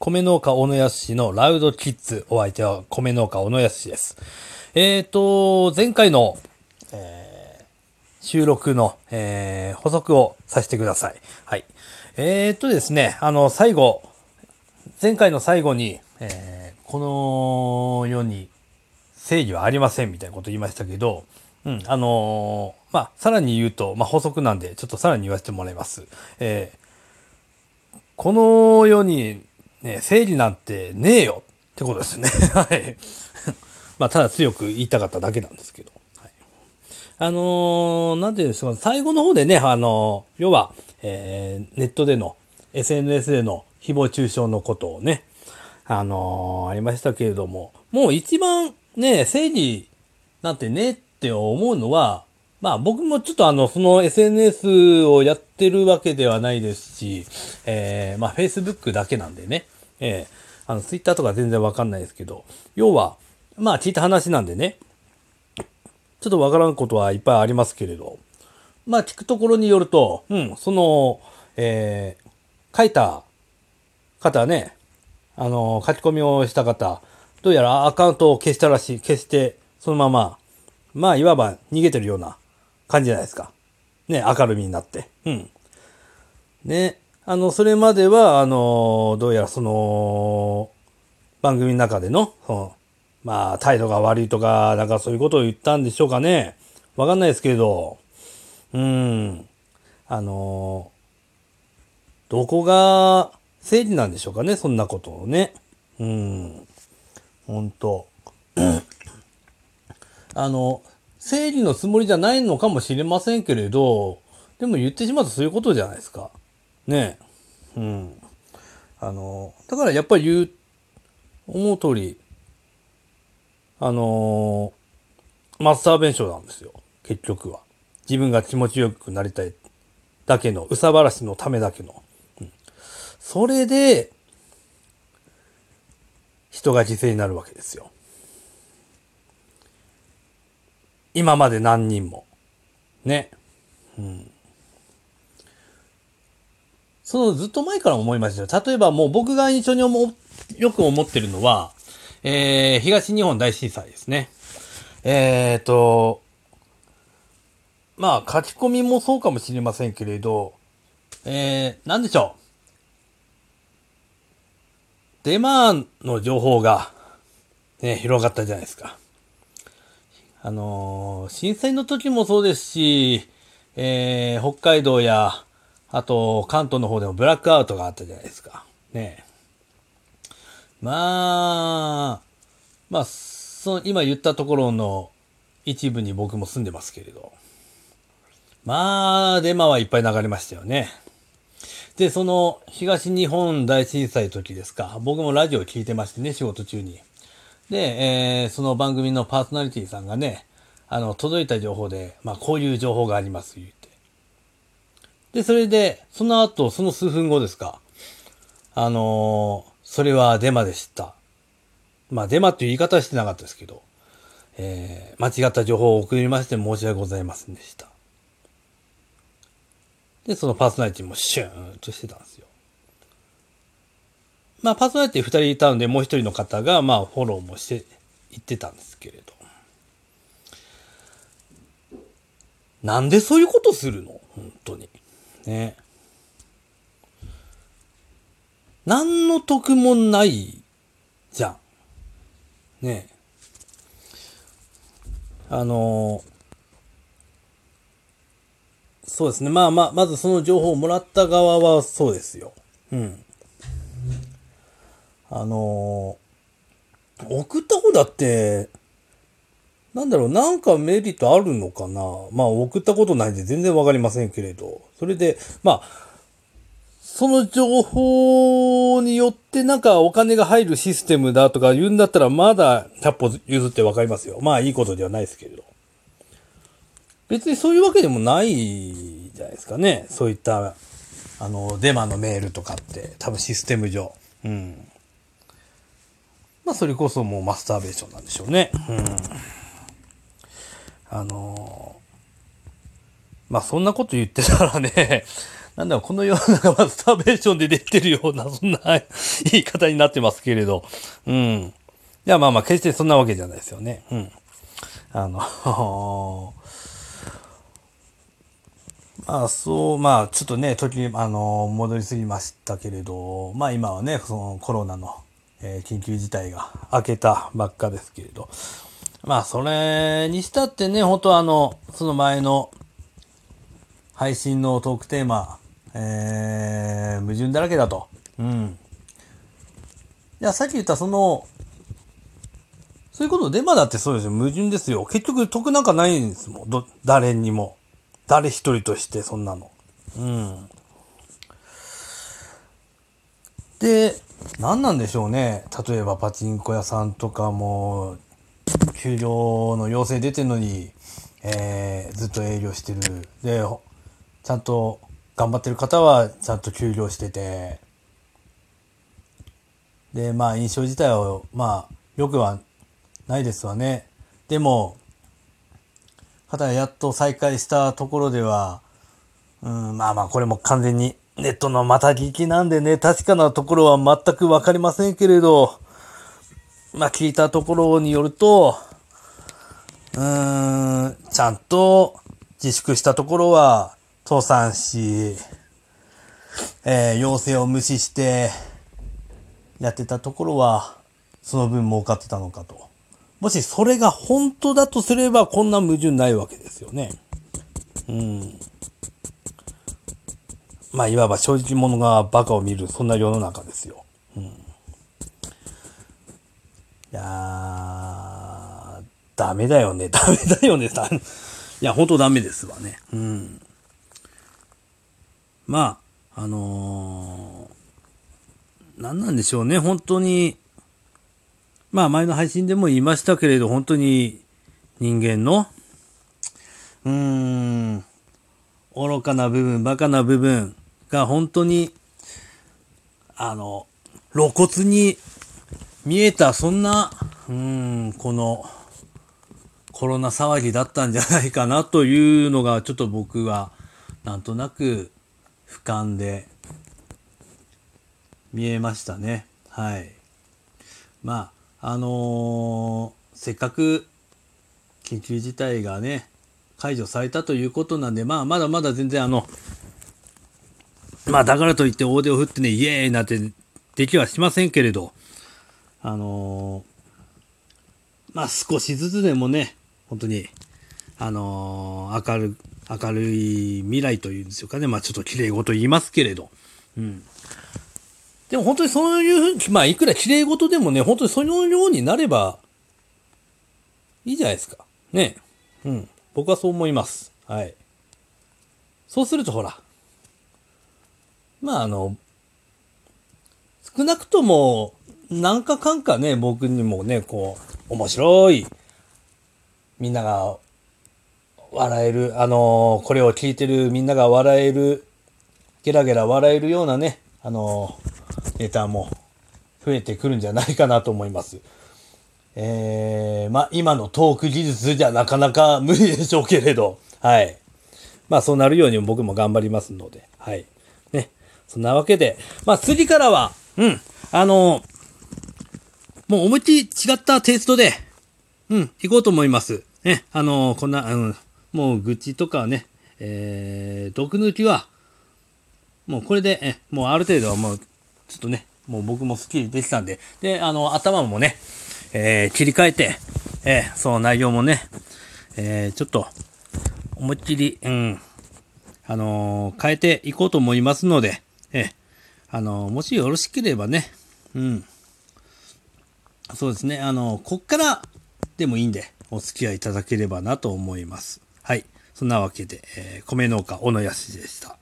米農家小野康のラウドキッズ。お相手は米農家小野康です。えっ、ー、と、前回の、えー、収録の、えー、補足をさせてください。はい。えっ、ー、とですね、あの、最後、前回の最後に、えー、この世に正義はありませんみたいなこと言いましたけど、うん、あのー、まあ、さらに言うと、まあ、補足なんで、ちょっとさらに言わせてもらいます。えー、この世にね、正義なんてねえよってことですね。はい。まあ、ただ強く言いたかっただけなんですけど。はい、あのー、なんていうんですか、最後の方でね、あのー、要は、えー、ネットでの、SNS での誹謗中傷のことをね、あのー、ありましたけれども、もう一番ね、正義なんてねって思うのは、まあ僕もちょっとあの、その SNS をやってるわけではないですし、えー、まあ Facebook だけなんでね、えー、あの Twitter とか全然わかんないですけど、要は、まあ聞いた話なんでね、ちょっとわからんことはいっぱいありますけれど、まあ聞くところによると、うん、その、えー、書いた方ね、あの、書き込みをした方、どうやらアカウントを消したらしい、消して、そのまま、まあ、いわば逃げてるような感じじゃないですか。ね、明るみになって。うん。ね、あの、それまでは、あの、どうやらその、番組の中での、そのまあ、態度が悪いとか、なんかそういうことを言ったんでしょうかね。わかんないですけど、うん、あの、どこが正義なんでしょうかね、そんなことをね。うん、ほんと。あの、正義のつもりじゃないのかもしれませんけれど、でも言ってしまうとそういうことじゃないですか。ねえうん。あの、だからやっぱり言う、思う通り、あのマスター弁償なんですよ。結局は。自分が気持ちよくなりたいだけの、うさばらしのためだけの。うん、それで、人が犠牲になるわけですよ。今まで何人も。ね。うん。そのずっと前から思いましたよ。例えばもう僕が印象に思よく思ってるのは、えー、東日本大震災ですね。えっ、ー、と、まあ書き込みもそうかもしれませんけれど、えー、なんでしょう。デマの情報が、ね、広がったじゃないですか。あのー、震災の時もそうですし、えー、北海道や、あと、関東の方でもブラックアウトがあったじゃないですか。ねまあ、まあ、その、今言ったところの一部に僕も住んでますけれど。まあ、デマはいっぱい流れましたよね。で、その、東日本大震災の時ですか。僕もラジオ聞いてましてね、仕事中に。で、えー、その番組のパーソナリティさんがね、あの、届いた情報で、まあ、こういう情報があります、言って。で、それで、その後、その数分後ですか。あのー、それはデマでした。まあ、デマっていう言い方はしてなかったですけど、えー、間違った情報を送りまして申し訳ございませんでした。で、そのパーソナリティもシューンとしてたんですよ。まあ、パーソナリティ二人いたので、もう一人の方が、まあ、フォローもして、言ってたんですけれど。なんでそういうことするの？本当に。ね。何の得もないじゃん。ねあのそうですね。まあまあ、まずその情報をもらった側はそうですよ。うん。あの、送った方だって、なんだろう、なんかメリットあるのかな？まあ送ったことないんで全然わかりませんけれど。それで、まあ、その情報によってなんかお金が入るシステムだとか言うんだったらまだ100歩譲ってわかりますよ。まあいいことではないですけれど。別にそういうわけでもないじゃないですかね。そういった、あの、デマのメールとかって、多分システム上。うん。まあ、それこそもうマスターベーションなんでしょうね。うん。あのー、まあ、そんなこと言ってたらね、なんだろう、この世の中はスターベーションで出てるような、そんな言い方になってますけれど。うん。いや、まあまあ、決してそんなわけじゃないですよね。うん。あの、まあ、そう、まあ、ちょっとね、時、あの、戻りすぎましたけれど、まあ今はね、そのコロナの、え、緊急事態が明けたばっかですけれど、まあ、それにしたってね、本当あの、その前の配信のトークテーマ、えー、矛盾だらけだと。うん。いや、さっき言ったその、そういうことデマだってそうですよ。矛盾ですよ。結局得なんかないんですもん。ど、誰にも。誰一人としてそんなの。うん。で、何なんでしょうね。例えばパチンコ屋さんとかも、給料の要請出てるのに、えー、ずっと営業してる。で、ちゃんと頑張ってる方はちゃんと休業してて、で、まあ印象自体は、まあ、よくはないですわね。でも、ただやっと再開したところでは、うん、まあまあこれも完全にネットのまた聞きなんでね、確かなところは全くわかりませんけれど、まあ聞いたところによると、うーん、ちゃんと自粛したところは倒産し、えー、要請を無視してやってたところは、その分儲かってたのかと。もしそれが本当だとすれば、こんな矛盾ないわけですよね。うん。まあ、いわば正直者がバカを見る、そんな世の中ですよ。うん。いやー、ダメだよね、ダメだよね、いや、ほんとダメですわね。うん。まあ、あのー、何なんでしょうね、本当に、まあ前の配信でも言いましたけれど、本当に人間の、うーん、愚かな部分、馬鹿な部分が本当に、あの、露骨に見えた、そんな、うん、この、コロナ騒ぎだったんじゃないかなというのが、ちょっと僕は、なんとなく俯瞰で見えましたね。はい。まあ、あのー、せっかく緊急事態がね、解除されたということなんで、まあ、まだまだ全然あの、まあ、だからといって大手を振ってね、イエーイなんてできはしませんけれど、あのー、まあ、少しずつでもね、本当に、あのー、明る明るい未来というんですかね。まあちょっと綺麗事言いますけれど。うん。でも本当にそういうふうに、まあいくら綺麗事でもね、本当にそのようになればいいじゃないですか。ね。うん。僕はそう思います。はい。そうするとほら。まああの、少なくとも、なんかかんかね、僕にもね、こう、面白い、みんなが笑える、あのー、これを聞いてるみんなが笑える、ゲラゲラ笑えるようなね、あのー、ネタも増えてくるんじゃないかなと思います。えー、まあ、今のトーク技術じゃなかなか無理でしょうけれど、はい。まあ、そうなるように僕も頑張りますので、はい。ね。そんなわけで、まあ、次からは、うん、あのー、もう思いっきり違ったテイストで、うん、行こうと思います。ね、あのー、こんな、うん、もう愚痴とかね、えー、毒抜きは、もうこれで、え、もうある程度はもう、ちょっとね、もう僕もスッキリできたんで、で、あの、頭もね、えー、切り替えて、えー、その内容もね、えー、ちょっと、思いっきり、うん、あの、変えていこうと思いますので、え、あの、もしよろしければね、うん、そうですね、あの、こっからでもいいんで、お付き合いいただければなと思います。はい。そんなわけで、え、米農家小野康でした。